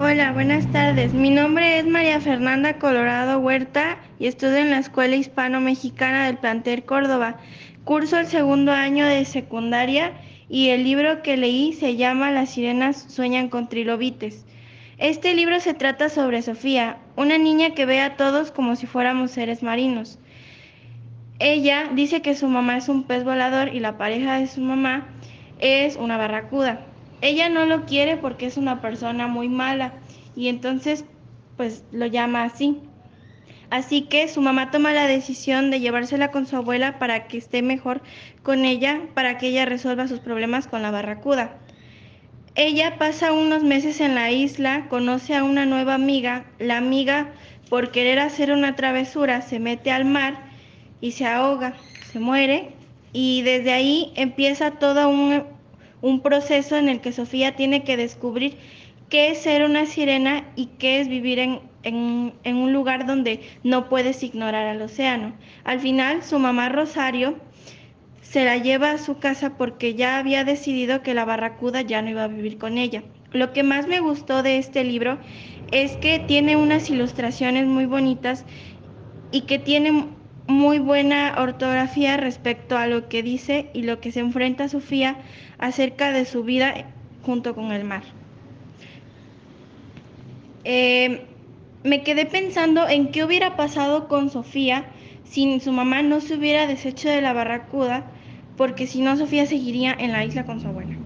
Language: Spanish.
Hola, buenas tardes. Mi nombre es María Fernanda Colorado Huerta y estudio en la Escuela Hispano-Mexicana del Plantel Córdoba. Curso el segundo año de secundaria y el libro que leí se llama Las sirenas sueñan con trilobites. Este libro se trata sobre Sofía, una niña que ve a todos como si fuéramos seres marinos. Ella dice que su mamá es un pez volador y la pareja de su mamá es una barracuda. Ella no lo quiere porque es una persona muy mala y entonces pues lo llama así. Así que su mamá toma la decisión de llevársela con su abuela para que esté mejor con ella, para que ella resuelva sus problemas con la barracuda. Ella pasa unos meses en la isla, conoce a una nueva amiga, la amiga por querer hacer una travesura se mete al mar y se ahoga, se muere y desde ahí empieza todo un, un proceso en el que Sofía tiene que descubrir qué es ser una sirena y qué es vivir en, en, en, un lugar donde no puedes ignorar al océano. Al final, su mamá Rosario se la lleva a su casa porque ya había decidido que la barracuda ya no iba a vivir con ella. Lo que más me gustó de este libro es que tiene unas ilustraciones muy bonitas y que tiene muy buena ortografía respecto a lo que dice y lo que se enfrenta Sofía acerca de su vida junto con el mar. Eh, me quedé pensando en qué hubiera pasado con Sofía si su mamá no se hubiera deshecho de la barracuda, porque si no Sofía seguiría en la isla con su abuela.